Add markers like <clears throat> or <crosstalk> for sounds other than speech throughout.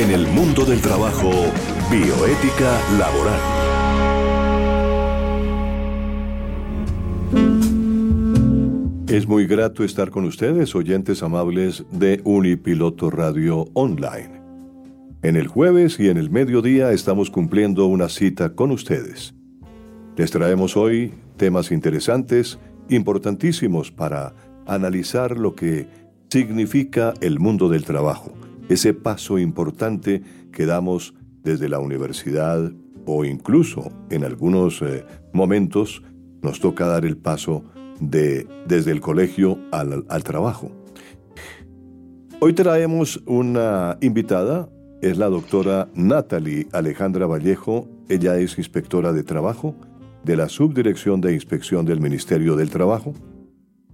En el mundo del trabajo, bioética laboral. Es muy grato estar con ustedes, oyentes amables de Unipiloto Radio Online. En el jueves y en el mediodía estamos cumpliendo una cita con ustedes. Les traemos hoy temas interesantes, importantísimos para analizar lo que significa el mundo del trabajo, ese paso importante que damos desde la universidad o incluso en algunos eh, momentos nos toca dar el paso de desde el colegio al, al trabajo. Hoy traemos una invitada, es la doctora Natalie Alejandra Vallejo, ella es inspectora de trabajo de la Subdirección de Inspección del Ministerio del Trabajo.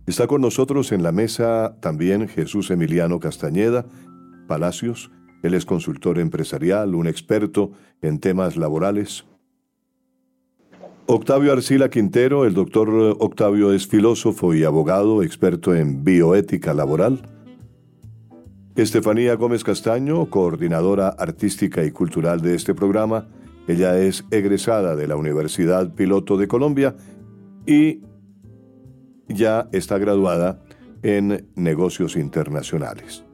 Está con nosotros en la mesa también Jesús Emiliano Castañeda Palacios. Él es consultor empresarial, un experto en temas laborales. Octavio Arcila Quintero, el doctor Octavio es filósofo y abogado, experto en bioética laboral. Estefanía Gómez Castaño, coordinadora artística y cultural de este programa, ella es egresada de la Universidad Piloto de Colombia y ya está graduada en negocios internacionales.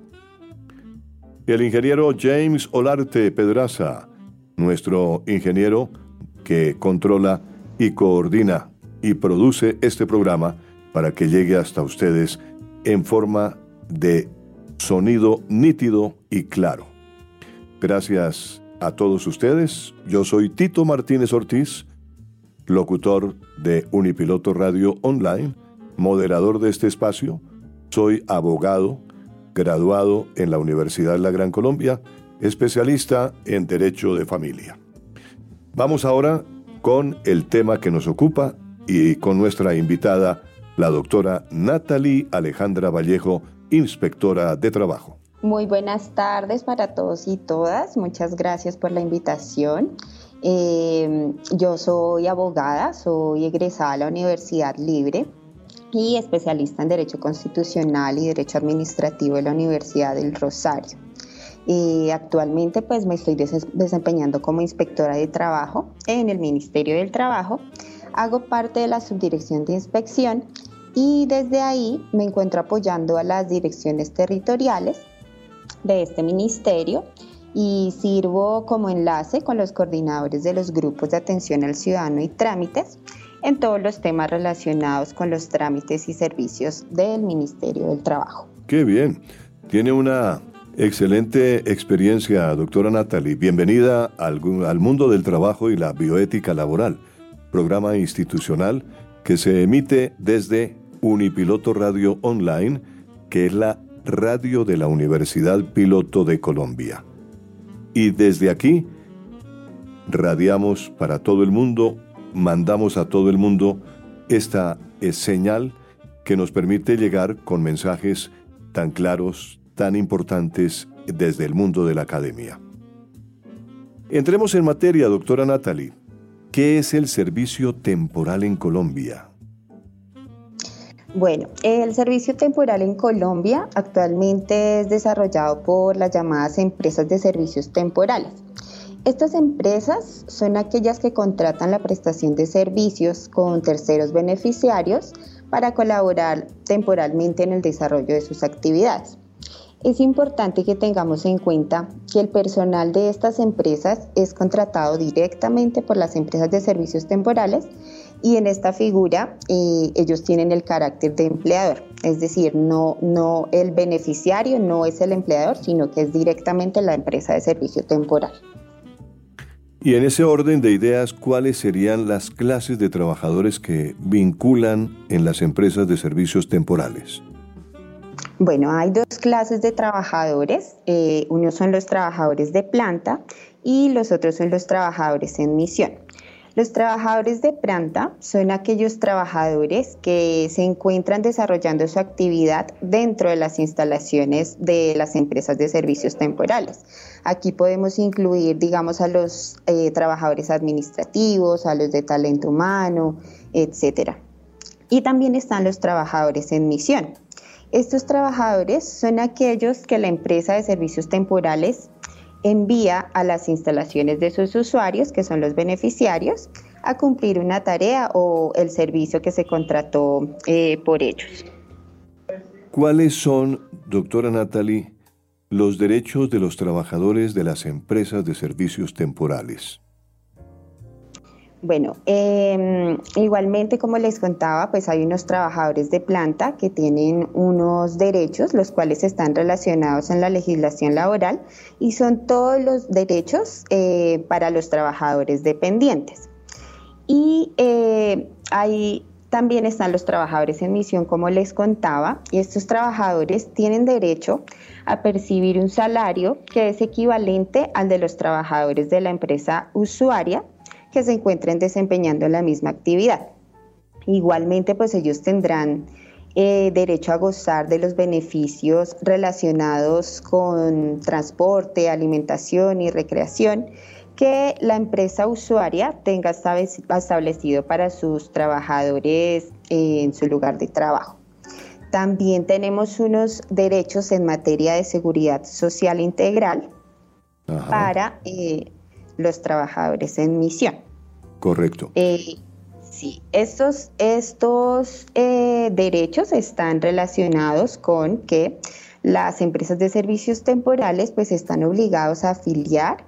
El ingeniero James Olarte Pedraza, nuestro ingeniero que controla y coordina y produce este programa para que llegue hasta ustedes en forma de sonido nítido y claro. Gracias a todos ustedes. Yo soy Tito Martínez Ortiz, locutor de Unipiloto Radio Online, moderador de este espacio. Soy abogado, graduado en la Universidad de la Gran Colombia, especialista en Derecho de Familia. Vamos ahora con el tema que nos ocupa y con nuestra invitada, la doctora Natalie Alejandra Vallejo, inspectora de trabajo. Muy buenas tardes para todos y todas. Muchas gracias por la invitación. Eh, yo soy abogada, soy egresada a la Universidad Libre y especialista en Derecho Constitucional y Derecho Administrativo de la Universidad del Rosario. Y actualmente pues me estoy desempeñando como inspectora de trabajo en el Ministerio del Trabajo. Hago parte de la Subdirección de Inspección y desde ahí me encuentro apoyando a las direcciones territoriales de este ministerio y sirvo como enlace con los coordinadores de los grupos de atención al ciudadano y trámites en todos los temas relacionados con los trámites y servicios del Ministerio del Trabajo. Qué bien. Tiene una excelente experiencia, doctora Natalie. Bienvenida al, al mundo del trabajo y la bioética laboral, programa institucional que se emite desde Unipiloto Radio Online, que es la radio de la Universidad Piloto de Colombia. Y desde aquí radiamos para todo el mundo, mandamos a todo el mundo esta señal que nos permite llegar con mensajes tan claros, tan importantes desde el mundo de la academia. Entremos en materia, doctora Natalie. ¿Qué es el servicio temporal en Colombia? Bueno, el servicio temporal en Colombia actualmente es desarrollado por las llamadas empresas de servicios temporales. Estas empresas son aquellas que contratan la prestación de servicios con terceros beneficiarios para colaborar temporalmente en el desarrollo de sus actividades. Es importante que tengamos en cuenta que el personal de estas empresas es contratado directamente por las empresas de servicios temporales y en esta figura eh, ellos tienen el carácter de empleador, es decir, no, no el beneficiario no es el empleador, sino que es directamente la empresa de servicio temporal. Y en ese orden de ideas, ¿cuáles serían las clases de trabajadores que vinculan en las empresas de servicios temporales? Bueno, hay dos clases de trabajadores. Eh, uno son los trabajadores de planta y los otros son los trabajadores en misión. Los trabajadores de planta son aquellos trabajadores que se encuentran desarrollando su actividad dentro de las instalaciones de las empresas de servicios temporales. Aquí podemos incluir, digamos, a los eh, trabajadores administrativos, a los de talento humano, etcétera. Y también están los trabajadores en misión. Estos trabajadores son aquellos que la empresa de servicios temporales envía a las instalaciones de sus usuarios, que son los beneficiarios, a cumplir una tarea o el servicio que se contrató eh, por ellos. ¿Cuáles son, doctora Natalie, los derechos de los trabajadores de las empresas de servicios temporales? Bueno, em, igualmente como les contaba, pues hay unos trabajadores de planta que tienen unos derechos, los cuales están relacionados en la legislación laboral y son todos los derechos eh, para los trabajadores dependientes. Y eh, ahí también están los trabajadores en misión, como les contaba, y estos trabajadores tienen derecho a percibir un salario que es equivalente al de los trabajadores de la empresa usuaria que se encuentren desempeñando la misma actividad. Igualmente, pues ellos tendrán eh, derecho a gozar de los beneficios relacionados con transporte, alimentación y recreación que la empresa usuaria tenga establecido para sus trabajadores en su lugar de trabajo. También tenemos unos derechos en materia de seguridad social integral para eh, los trabajadores en misión. Correcto. Eh, sí, estos, estos eh, derechos están relacionados con que las empresas de servicios temporales pues están obligados a afiliar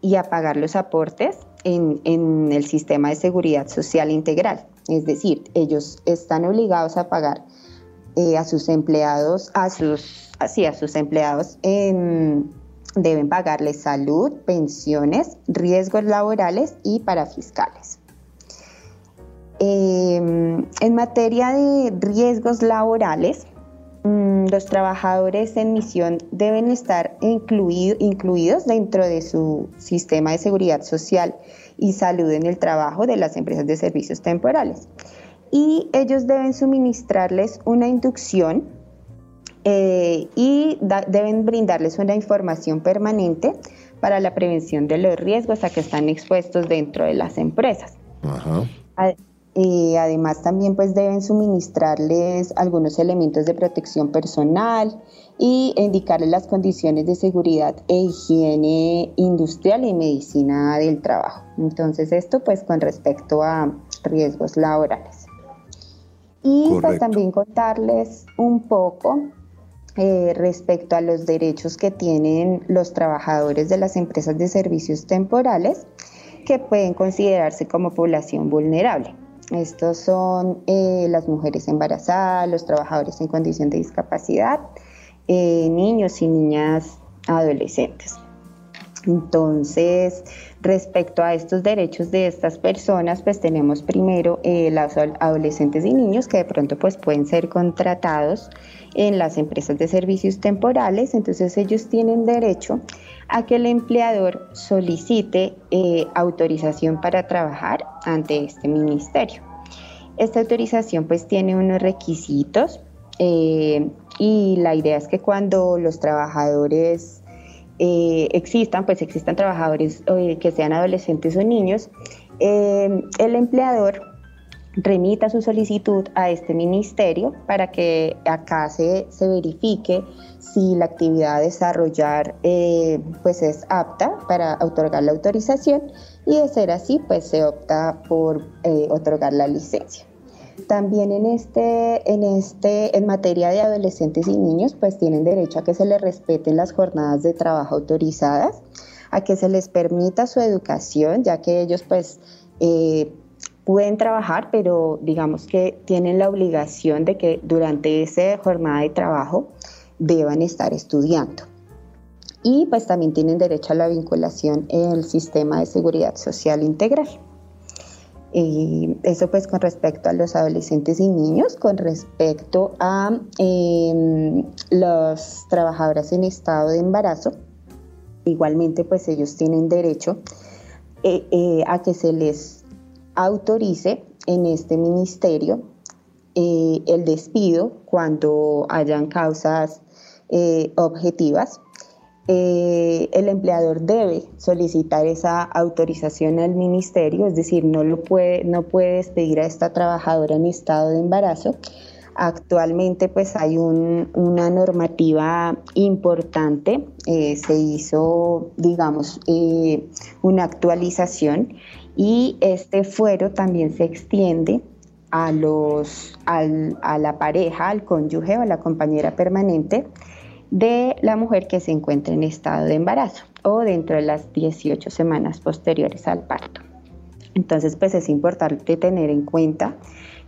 y a pagar los aportes en, en el sistema de seguridad social integral. Es decir, ellos están obligados a pagar eh, a sus empleados, a sus, así, a sus empleados en, deben pagarles salud, pensiones, riesgos laborales y parafiscales. Em, en materia de riesgos laborales, mm, los trabajadores en misión deben estar incluidos dentro de su sistema de seguridad social y salud en el trabajo de las empresas de servicios temporales. Y ellos deben suministrarles una inducción eh, y deben brindarles una información permanente para la prevención de los riesgos a que están expuestos dentro de las empresas. y además también pues deben suministrarles algunos elementos de protección personal y indicarles las condiciones de seguridad e higiene industrial y medicina del trabajo. Entonces esto pues con respecto a riesgos laborales. Y pues también contarles un poco eh, respecto a los derechos que tienen los trabajadores de las empresas de servicios temporales que pueden considerarse como población vulnerable. Estos son eh, las mujeres embarazadas, los trabajadores en condición de discapacidad, eh, niños y niñas adolescentes. Entonces, respecto a estos derechos de estas personas, pues tenemos primero eh, los adolescentes y niños que de pronto pues pueden ser contratados en las empresas de servicios temporales, entonces ellos tienen derecho a que el empleador solicite eh, autorización para trabajar ante este ministerio. Esta autorización pues tiene unos requisitos eh, y la idea es que cuando los trabajadores eh, existan, pues existan trabajadores que sean adolescentes o niños, el empleador remita su solicitud a este ministerio para que acá se, verifique si la actividad a desarrollar eh, pues es apta para otorgar la autorización y de ser así pues se opta por eh, otorgar la licencia. También en este, en este, en materia de adolescentes y niños, pues tienen derecho a que se les respeten las jornadas de trabajo autorizadas, a que se les permita su educación, ya que ellos pues eh, pueden trabajar, pero digamos que tienen la obligación de que durante esa jornada de trabajo deban estar estudiando. Y pues también tienen derecho a la vinculación en el sistema de seguridad social integral. Eso pues con respecto a los adolescentes y niños, con respecto a em, los trabajadores en estado de embarazo, igualmente pues ellos tienen derecho eh, eh, a que se les autorice en este ministerio eh, el despido cuando hayan causas eh, objetivas. Eh, el empleador debe solicitar esa autorización al ministerio, es decir, no, lo puede, no puede despedir a esta trabajadora en estado de embarazo Actualmente pues hay una normativa importante, se hizo digamos una actualización y este fuero también se extiende a, los, a la pareja, al cónyuge o a la compañera permanente de la mujer que se encuentra en estado de embarazo o dentro de las 18 semanas posteriores al parto. Entonces, pues es importante tener en cuenta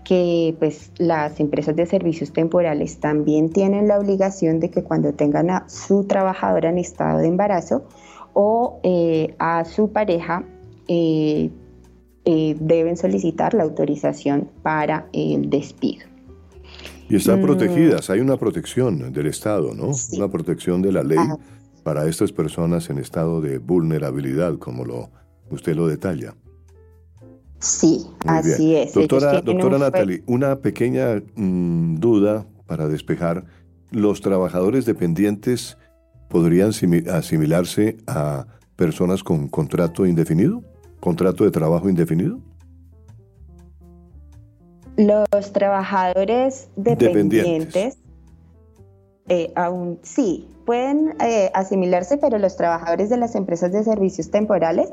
que pues las empresas de servicios temporales también tienen la obligación de que cuando tengan a su trabajadora en estado de embarazo o eh, a su pareja eh, eh, deben solicitar la autorización para el despido. Y están mm. protegidas, hay una protección del Estado, ¿no? Una protección de la ley para estas personas en estado de vulnerabilidad, como lo, usted lo detalla. Sí, así es. Doctora, doctora Natalie, una pequeña mm, duda para despejar. ¿Los trabajadores dependientes podrían asimilarse a personas con contrato indefinido? ¿Contrato de trabajo indefinido? Los trabajadores dependientes, eh, aún sí, pueden eh, asimilarse, pero los trabajadores de las empresas de servicios temporales,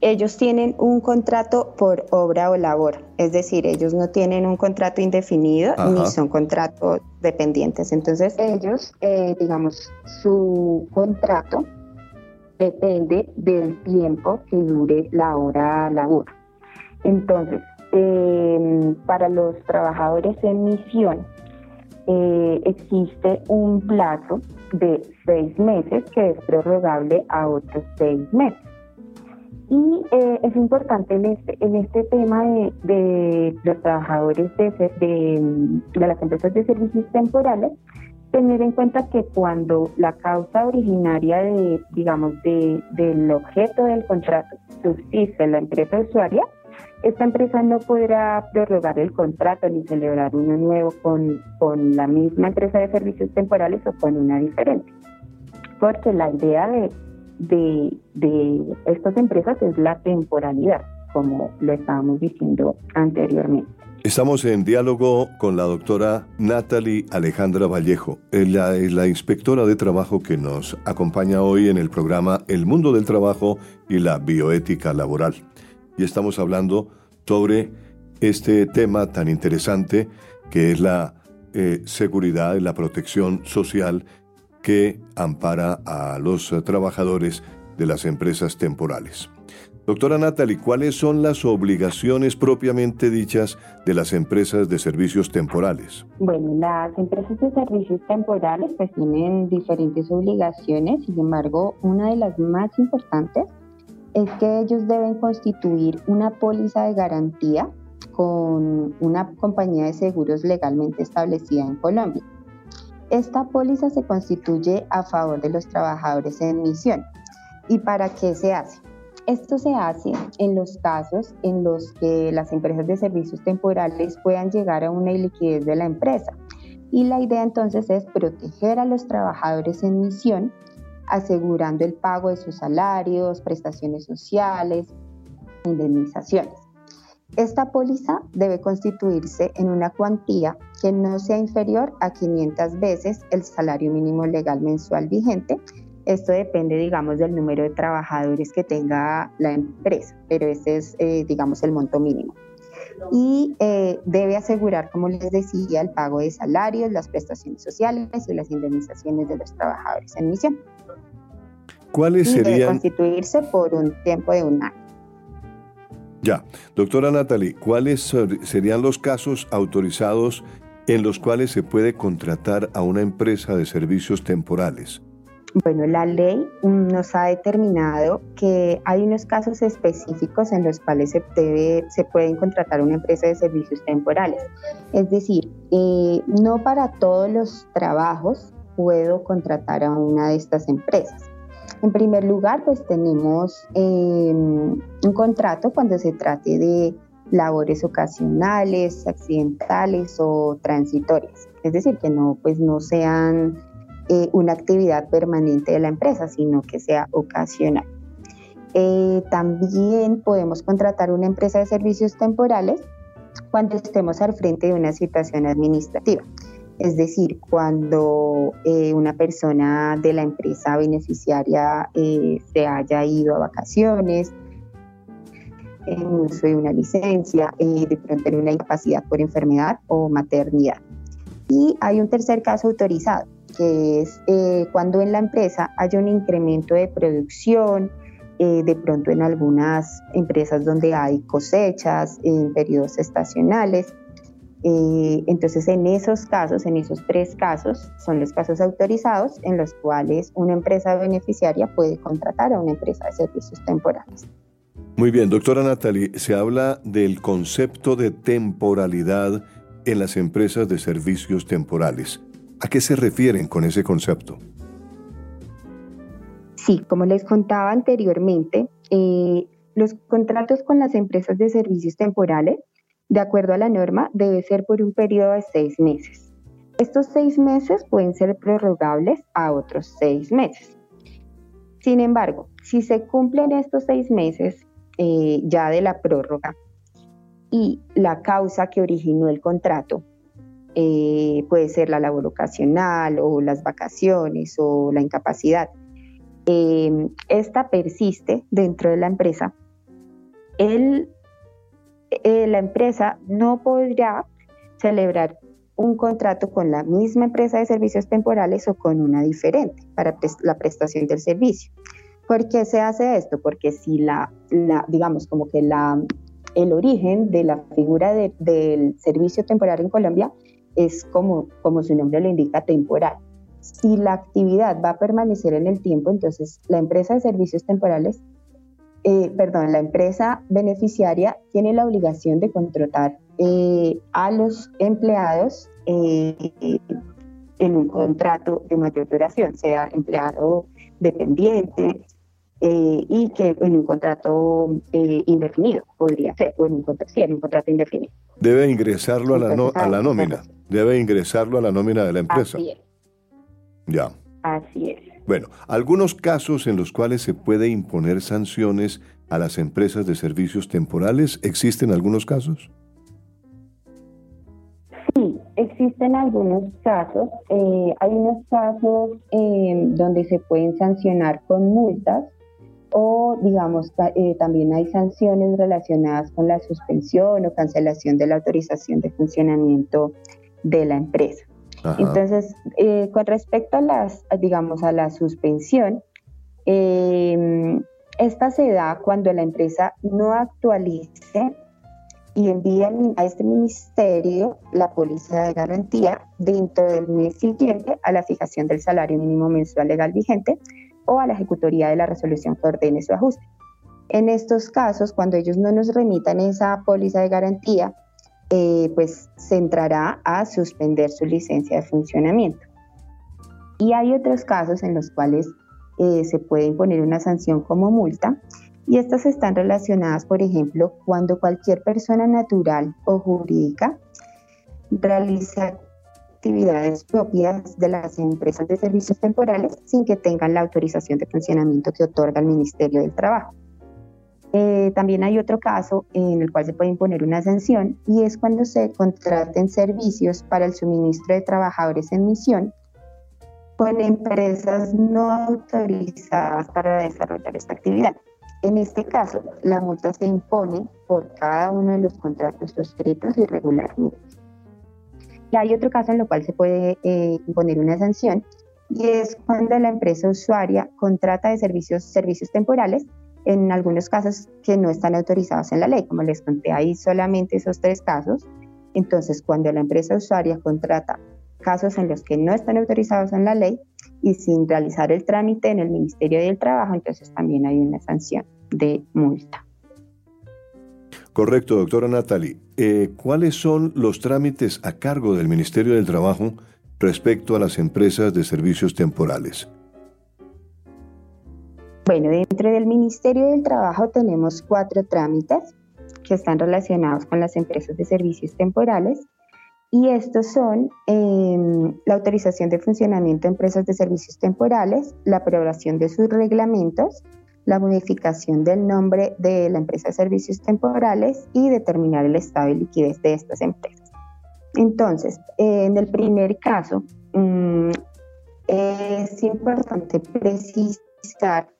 ellos tienen un contrato por obra o labor, es decir, ellos no tienen un contrato indefinido ni son contratos dependientes. Entonces, ellos, eh, digamos, su contrato depende del tiempo que dure la hora labor. Entonces, em, para los trabajadores en misión, eh, existe un plazo de seis meses que es prorrogable a otros seis meses. Y eh, es importante en este, en este tema de, los trabajadores de, de, las empresas de servicios temporales, tener en cuenta que cuando la causa originaria de, digamos, de, del objeto del contrato subsiste en la empresa usuaria, esta empresa no podrá prorrogar el contrato ni celebrar uno nuevo con, con la misma empresa de servicios temporales o con una diferente. Porque la idea de, de, de estas empresas es la temporalidad, como lo estábamos diciendo anteriormente. Estamos en diálogo con la doctora Natalie Alejandra Vallejo. Ella es la inspectora de trabajo que nos acompaña hoy en el programa El mundo del trabajo y la bioética laboral y estamos hablando sobre este tema tan interesante que es la eh, seguridad y la protección social que ampara a los trabajadores de las empresas temporales. Doctora Natalie, ¿cuáles son las obligaciones propiamente dichas de las empresas de servicios temporales? Bueno, las empresas de servicios temporales pues tienen diferentes obligaciones, sin embargo, una de las más importantes es que ellos deben constituir una póliza de garantía con una compañía de seguros legalmente establecida en Colombia. Esta póliza se constituye a favor de los trabajadores en misión. ¿Y para qué se hace? Esto se hace en los casos en los que las empresas de servicios temporales puedan llegar a una iliquidez de la empresa. Y la idea entonces es proteger a los trabajadores en misión asegurando el pago de sus salarios, prestaciones sociales, indemnizaciones. Esta póliza debe constituirse en una cuantía que no sea inferior a 500 veces el salario mínimo legal mensual vigente. Esto depende, digamos, del número de trabajadores que tenga la empresa, pero ese es, eh, digamos, el monto mínimo. Y eh, debe asegurar, como les decía, el pago de salarios, las prestaciones sociales y las indemnizaciones de los trabajadores en misión. ¿Cuáles serían? Debe constituirse por un tiempo de un año. Ya, doctora Natalie, ¿cuáles serían los casos autorizados en los cuales se puede contratar a una empresa de servicios temporales? Bueno, la ley nos ha determinado que hay unos casos específicos en los cuales se, debe, se pueden contratar una empresa de servicios temporales. Es decir, eh, no para todos los trabajos puedo contratar a una de estas empresas. En primer lugar, pues tenemos em, un contrato cuando se trate de labores ocasionales, accidentales o transitorias. Es decir, que no, pues no sean eh, una actividad permanente de la empresa, sino que sea ocasional. Eh, también podemos contratar una empresa de servicios temporales cuando estemos al frente de una situación administrativa. Es decir, cuando eh, una persona de la empresa beneficiaria eh, se haya ido a vacaciones, en uso de una licencia, eh, de pronto en una incapacidad por enfermedad o maternidad. Y hay un tercer caso autorizado, que es cuando en la empresa hay un incremento de producción, de pronto en algunas empresas donde hay cosechas en periodos estacionales, eh, entonces, en esos casos, en esos tres casos, son los casos autorizados en los cuales una empresa beneficiaria puede contratar a una empresa de servicios temporales. Muy bien, doctora Natalie, se habla del concepto de temporalidad en las empresas de servicios temporales. ¿A qué se refieren con ese concepto? Sí, como les contaba anteriormente, eh, los contratos con las empresas de servicios temporales de acuerdo a la norma, debe ser por un periodo de seis meses. Estos seis meses pueden ser prorrogables a otros seis meses. Sin embargo, si se cumplen estos seis meses eh, ya de la prórroga y la causa que originó el contrato eh, puede ser la labor ocasional o las vacaciones o la incapacidad, eh, esta persiste dentro de la empresa, el eh, la empresa no podrá celebrar un contrato con la misma empresa de servicios temporales o con una diferente para la prestación del servicio. ¿Por qué se hace esto? Porque si la, digamos, como que la, el origen de la figura del servicio temporal en Colombia es como, como su nombre lo indica, temporal. Si la actividad va a permanecer en el tiempo, entonces la empresa de servicios temporales eh, perdón, la empresa beneficiaria tiene la obligación de contratar eh, a los empleados eh, en un contrato de mayor duración, sea empleado dependiente y que en un contrato indefinido podría ser, o en un contrato, sí, en un contrato indefinido. Debe ingresarlo a la, a la nómina, debe ingresarlo a la nómina de la empresa. Así es. Ya. Así es. Bueno, algunos casos en los cuales se puede imponer sanciones a las empresas de servicios temporales, ¿existen algunos casos? Sí, existen algunos casos. Eh, hay unos casos eh, donde se pueden sancionar con multas o, digamos, eh, también hay sanciones relacionadas con la suspensión o cancelación de la autorización de funcionamiento de la empresa. Entonces, eh, con respecto a las, digamos, a la suspensión, em, esta se da cuando la empresa no actualice y envíe a este ministerio la póliza de garantía dentro del mes siguiente a la fijación del salario mínimo mensual legal vigente o a la ejecutoría de la resolución que ordene su ajuste. En estos casos, cuando ellos no nos remitan esa póliza de garantía, eh, pues se entrará a suspender su licencia de funcionamiento. Y hay otros casos en los cuales eh, se puede imponer una sanción como multa y estas están relacionadas, por ejemplo, cuando cualquier persona natural o jurídica realiza actividades propias de las empresas de servicios temporales sin que tengan la autorización de funcionamiento que otorga el Ministerio del Trabajo. Eh, también hay otro caso en el cual se puede imponer una sanción y es cuando se contraten servicios para el suministro de trabajadores en misión con empresas no autorizadas para desarrollar esta actividad. En este caso, la multa se impone por cada uno de los contratos suscritos irregularmente. Y hay otro caso en el cual se puede eh, imponer una sanción y es cuando la empresa usuaria contrata de servicios, servicios temporales en algunos casos que no están autorizados en la ley. Como les conté, hay solamente esos tres casos. Entonces, cuando la empresa usuaria contrata casos en los que no están autorizados en la ley y sin realizar el trámite en el Ministerio del Trabajo, entonces también hay una sanción de multa. Correcto, doctora Natalie. Eh, ¿Cuáles son los trámites a cargo del Ministerio del Trabajo respecto a las empresas de servicios temporales? Bueno, dentro del Ministerio del Trabajo tenemos cuatro trámites que están relacionados con las empresas de servicios temporales y estos son em, la autorización de funcionamiento de empresas de servicios temporales, la aprobación de sus reglamentos, la modificación del nombre de la empresa de servicios temporales y determinar el estado de liquidez de estas empresas. Entonces, en el primer caso, mm, es importante precisar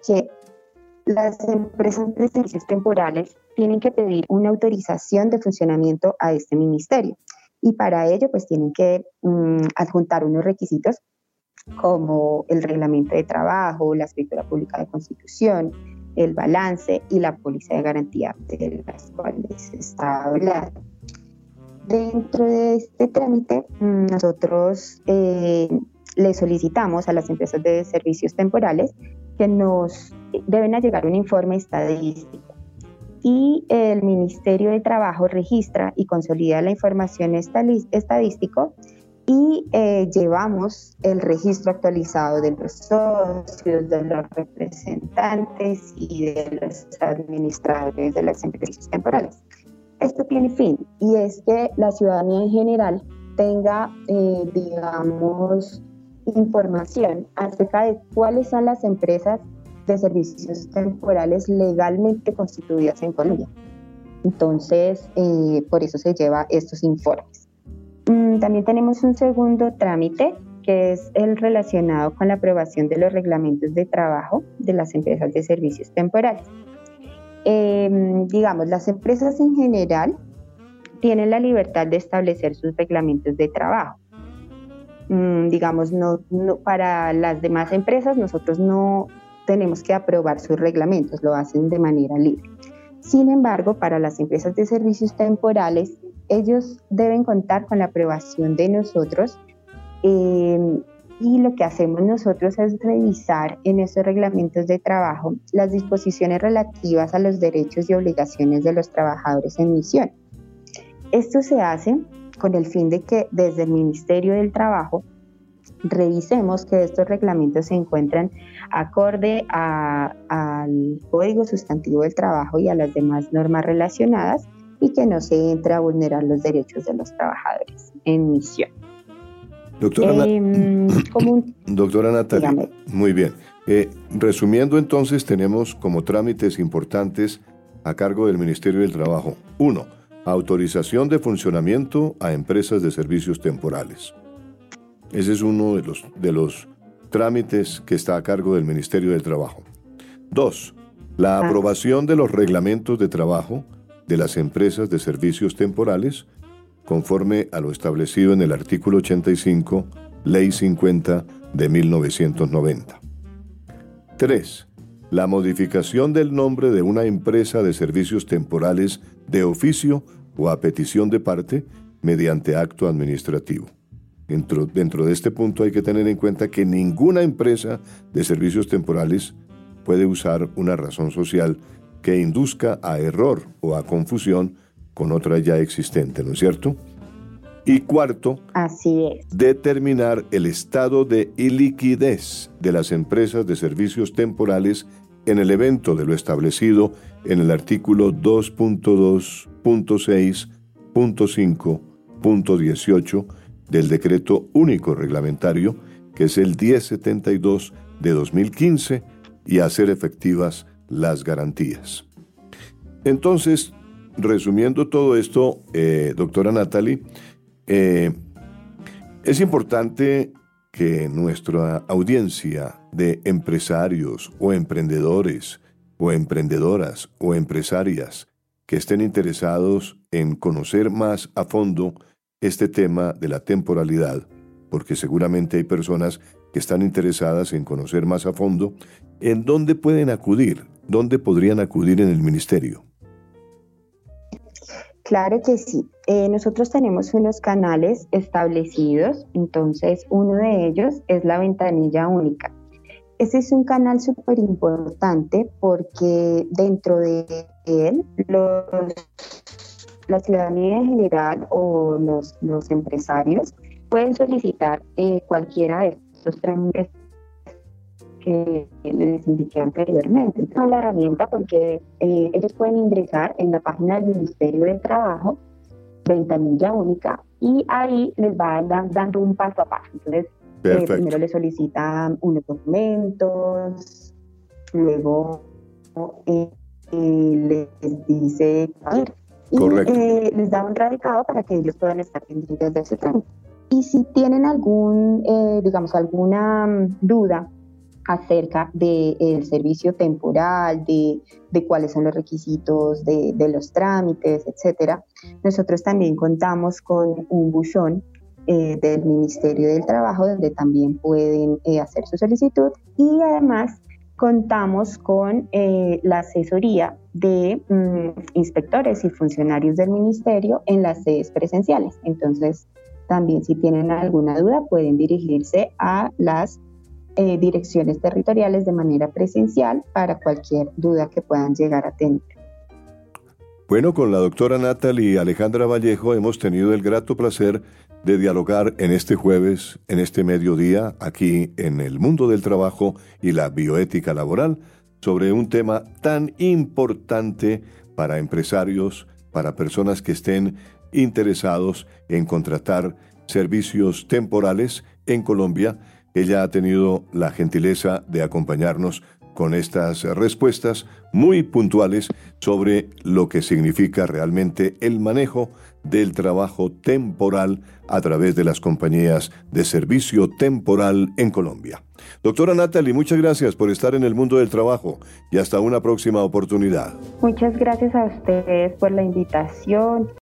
que las empresas de servicios temporales tienen que pedir una autorización de funcionamiento a este ministerio y para ello pues tienen que mm, adjuntar unos requisitos como el reglamento de trabajo, la escritura pública de constitución, el balance y la póliza de garantía de las cuales está hablando. Dentro de este trámite, mm, nosotros eh, le solicitamos a las empresas de servicios temporales que nos deben llegar un informe estadístico y el Ministerio de Trabajo registra y consolida la información estadístico y eh, llevamos el registro actualizado de los socios, de los representantes y de los administradores de las empresas temporales. Esto tiene fin y es que la ciudadanía en general tenga, eh, digamos, información acerca de cuáles son las empresas de servicios temporales legalmente constituidas en Colombia. Entonces, eh, por eso se lleva estos informes. Mm, también tenemos un segundo trámite que es el relacionado con la aprobación de los reglamentos de trabajo de las empresas de servicios temporales. Em, digamos, las empresas en general tienen la libertad de establecer sus reglamentos de trabajo. Mm, digamos, no, para las demás empresas nosotros no tenemos que aprobar sus reglamentos, lo hacen de manera libre. Sin embargo, para las empresas de servicios temporales, ellos deben contar con la aprobación de nosotros em, y lo que hacemos nosotros es revisar en esos reglamentos de trabajo las disposiciones relativas a los derechos y obligaciones de los trabajadores en misión. Esto se hace con el fin de que desde el Ministerio del Trabajo revisemos que estos reglamentos se encuentran acorde al Código Sustantivo del Trabajo y a las demás normas relacionadas y que no se entre a vulnerar los derechos de los trabajadores en misión. Doctora, em, <clears throat> Doctora Natalia, muy bien. Eh, resumiendo entonces, tenemos como trámites importantes a cargo del Ministerio del Trabajo. Uno, Autorización de funcionamiento a empresas de servicios temporales. Ese es uno de los, de los trámites que está a cargo del Ministerio del Trabajo. Dos, la ah. aprobación de los reglamentos de trabajo de las empresas de servicios temporales conforme a lo establecido en el artículo 85, Ley 50 de 1990. 3. La modificación del nombre de una empresa de servicios temporales de oficio o a petición de parte mediante acto administrativo. Dentro, dentro, de este punto hay que tener en cuenta que ninguna empresa de servicios temporales puede usar una razón social que induzca a error o a confusión con otra ya existente, ¿no es cierto? Y cuarto, Así es. determinar el estado de iliquidez de las empresas de servicios temporales en el evento de lo establecido en el artículo 2.2.6.5.18 del Decreto Único Reglamentario, que es el 1072 de 2015, y hacer efectivas las garantías. Entonces, resumiendo todo esto, eh, doctora Natalie, eh, es importante que nuestra audiencia de empresarios o emprendedores o emprendedoras o empresarias que estén interesados en conocer más a fondo este tema de la temporalidad, porque seguramente hay personas que están interesadas en conocer más a fondo, ¿en dónde pueden acudir? ¿Dónde podrían acudir en el ministerio? Claro que sí. Eh, nosotros tenemos unos canales establecidos, entonces uno de ellos es la ventanilla única. Ese es un canal súper importante porque dentro de él la ciudadanía en general o los, empresarios pueden solicitar eh, cualquiera de estos trámites que les indiqué anteriormente. Es la herramienta porque eh, ellos pueden ingresar en la página del Ministerio del Trabajo, ventanilla única, y ahí les va dando un paso a paso. Entonces, eh, primero les solicitan unos documentos, luego eh, les dice y eh, les da un radicado para que ellos puedan estar pendientes de ese trámite. Y si tienen algún, eh, digamos, alguna mm, duda acerca del servicio temporal, de, de, cuáles son los requisitos de, de, los trámites, etcétera, nosotros también contamos con un buzón eh, del Ministerio del Trabajo donde también pueden hacer su solicitud y además contamos con eh, la asesoría de mm, inspectores y funcionarios del ministerio en las sedes presenciales. Entonces, también si tienen alguna duda pueden dirigirse a las eh, direcciones territoriales de manera presencial para cualquier duda que puedan llegar a tener. Bueno, con la doctora Natalie Alejandra Vallejo hemos tenido el grato placer de dialogar en este jueves, en este mediodía, aquí en el mundo del trabajo y la bioética laboral, sobre un tema tan importante para empresarios, para personas que estén interesados en contratar servicios temporales en Colombia. Ella ha tenido la gentileza de acompañarnos con estas respuestas muy puntuales sobre lo que significa realmente el manejo del trabajo temporal a través de las compañías de servicio temporal en Colombia. Doctora Natalie, muchas gracias por estar en el mundo del trabajo y hasta una próxima oportunidad. Muchas gracias a ustedes por la invitación.